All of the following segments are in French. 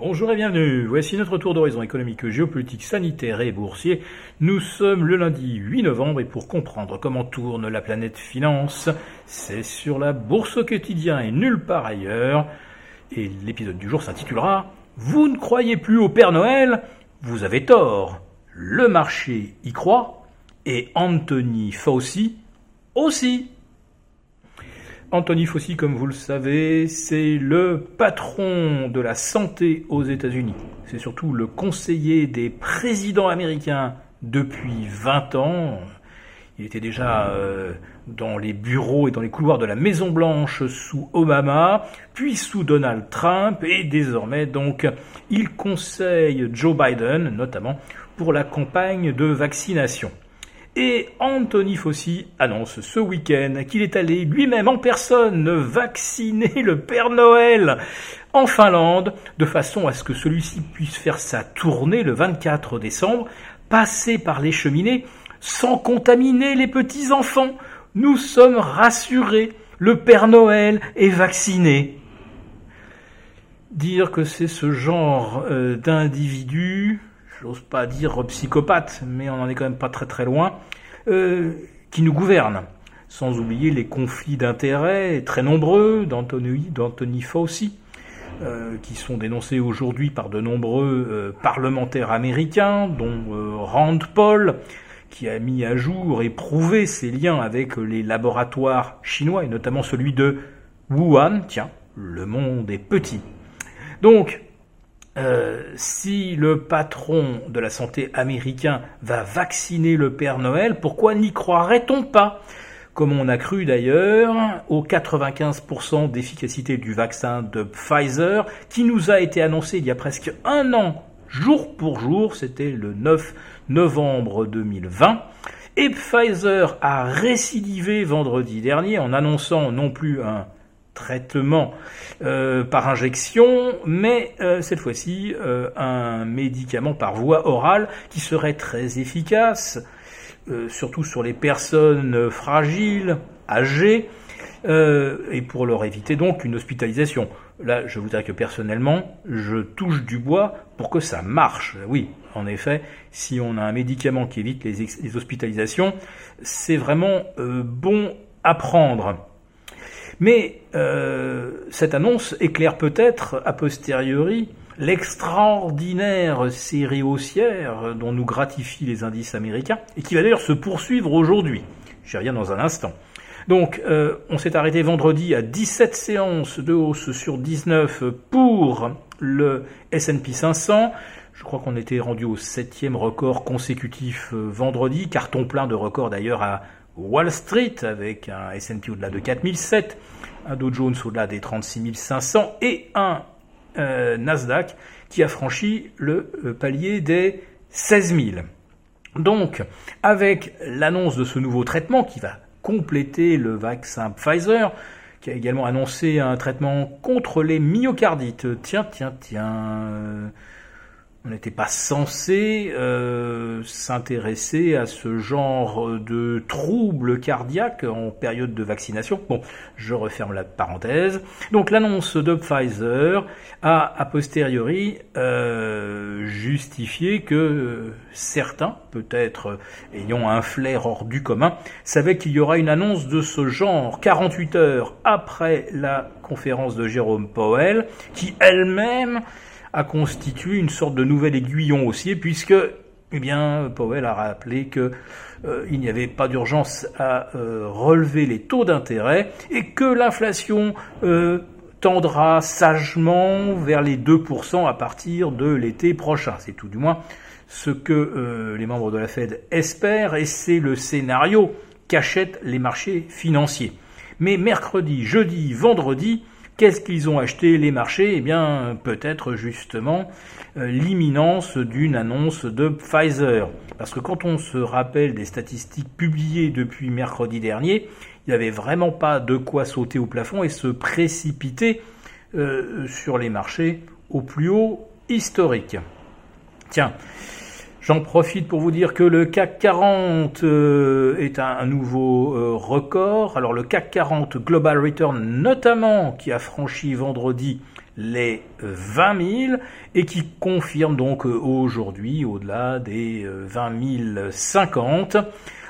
Bonjour et bienvenue. Voici notre tour d'horizon économique, géopolitique, sanitaire et boursier. Nous sommes le lundi 8 novembre et pour comprendre comment tourne la planète finance, c'est sur la bourse au quotidien et nulle part ailleurs. Et l'épisode du jour s'intitulera Vous ne croyez plus au Père Noël Vous avez tort. Le marché y croit et Anthony Fauci aussi. Anthony Fauci, comme vous le savez, c'est le patron de la santé aux États-Unis. C'est surtout le conseiller des présidents américains depuis 20 ans. Il était déjà euh, dans les bureaux et dans les couloirs de la Maison Blanche sous Obama, puis sous Donald Trump, et désormais donc il conseille Joe Biden, notamment pour la campagne de vaccination. Et Anthony Fauci annonce ce week-end qu'il est allé lui-même en personne vacciner le Père Noël en Finlande, de façon à ce que celui-ci puisse faire sa tournée le 24 décembre, passer par les cheminées sans contaminer les petits-enfants. Nous sommes rassurés, le Père Noël est vacciné. Dire que c'est ce genre euh, d'individu j'ose pas dire psychopathe, mais on n'en est quand même pas très très loin, euh, qui nous gouverne. Sans oublier les conflits d'intérêts très nombreux d'Anthony Fauci, euh, qui sont dénoncés aujourd'hui par de nombreux euh, parlementaires américains, dont Rand Paul, qui a mis à jour et prouvé ses liens avec les laboratoires chinois, et notamment celui de Wuhan. Tiens, le monde est petit. Donc, euh, si le patron de la santé américain va vacciner le Père Noël, pourquoi n'y croirait-on pas? Comme on a cru d'ailleurs aux 95% d'efficacité du vaccin de Pfizer, qui nous a été annoncé il y a presque un an, jour pour jour, c'était le 9 novembre 2020. Et Pfizer a récidivé vendredi dernier en annonçant non plus un traitement euh, par injection, mais euh, cette fois-ci euh, un médicament par voie orale qui serait très efficace, surtout sur les personnes fragiles, âgées, et pour leur éviter donc une hospitalisation. Là, je vous dirais que personnellement, je touche du bois pour que ça marche. Oui, en effet, si on a un médicament qui évite les, les hospitalisations, c'est vraiment bon à prendre. Mais euh, cette annonce éclaire peut-être a posteriori l'extraordinaire série haussière dont nous gratifient les indices américains et qui va d'ailleurs se poursuivre aujourd'hui. J'y reviens dans un instant. Donc, euh, on s'est arrêté vendredi à 17 séances de hausse sur 19 pour le S&P 500. Je crois qu'on était rendu au septième record consécutif euh, vendredi, carton plein de records d'ailleurs à Wall Street avec un S&P au-delà de 4007, un Dow Jones au-delà des 36 500 et un euh, Nasdaq qui a franchi le euh, palier des 16 000. Donc, avec l'annonce de ce nouveau traitement qui va compléter le vaccin Pfizer, qui a également annoncé un traitement contre les myocardites. Tiens, tiens, tiens. On n'était pas censé euh, s'intéresser à ce genre de troubles cardiaques en période de vaccination. Bon, je referme la parenthèse. Donc l'annonce de Pfizer a a posteriori euh, justifié que certains, peut-être ayant un flair hors du commun, savaient qu'il y aura une annonce de ce genre 48 heures après la conférence de Jérôme Powell, qui elle-même a constitué une sorte de nouvel aiguillon haussier, puisque eh bien, Powell a rappelé que euh, n'y avait pas d'urgence à euh, relever les taux d'intérêt et que l'inflation euh, tendra sagement vers les 2% à partir de l'été prochain. C'est tout du moins ce que les membres de la Fed espèrent et c'est le scénario qu'achètent les marchés financiers. Mais mercredi, jeudi, vendredi, Qu'est-ce qu'ils ont acheté les marchés? Eh bien, peut-être justement euh, l'imminence d'une annonce de Pfizer. Parce que quand on se rappelle des statistiques publiées depuis mercredi dernier, il n'y avait vraiment pas de quoi sauter au plafond et se précipiter euh, sur les marchés au plus haut historique. Tiens, J'en profite pour vous dire que le CAC 40 euh, est un, nouveau euh, record. Alors le CAC 40 Global Return notamment qui a franchi vendredi les 20 000 et qui confirme donc aujourd'hui au-delà des 20 050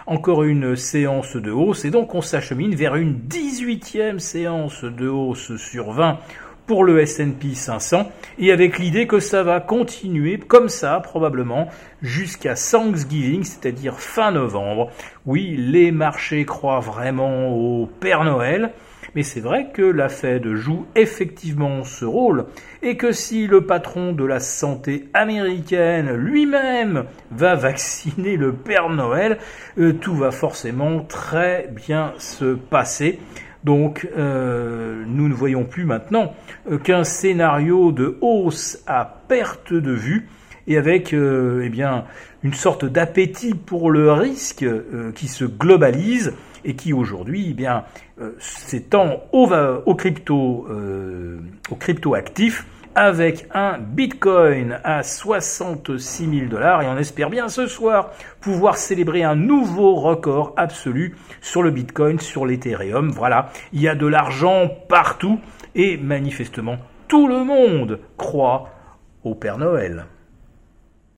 encore une séance de hausse et donc on s'achemine vers une 18e séance de hausse sur 20 pour le S&P 500 et avec l'idée que ça va continuer comme ça probablement jusqu'à Thanksgiving, c'est-à-dire fin novembre. Oui, les marchés croient vraiment au Père Noël. Mais c'est vrai que la Fed joue effectivement ce rôle et que si le patron de la santé américaine lui-même va vacciner le Père Noël, euh, tout va forcément très bien se passer. Donc euh, nous ne voyons plus maintenant euh, qu'un scénario de hausse à perte de vue et avec euh, eh une sorte d'appétit pour le risque qui se globalise et qui aujourd'hui eh bien s'étend au, au, crypto au crypto actif avec un Bitcoin à 66 000 dollars et on espère bien ce soir pouvoir célébrer un nouveau record absolu sur le Bitcoin, sur l'Ethereum. Voilà, il y a de l'argent partout et manifestement tout le monde croit au Père Noël.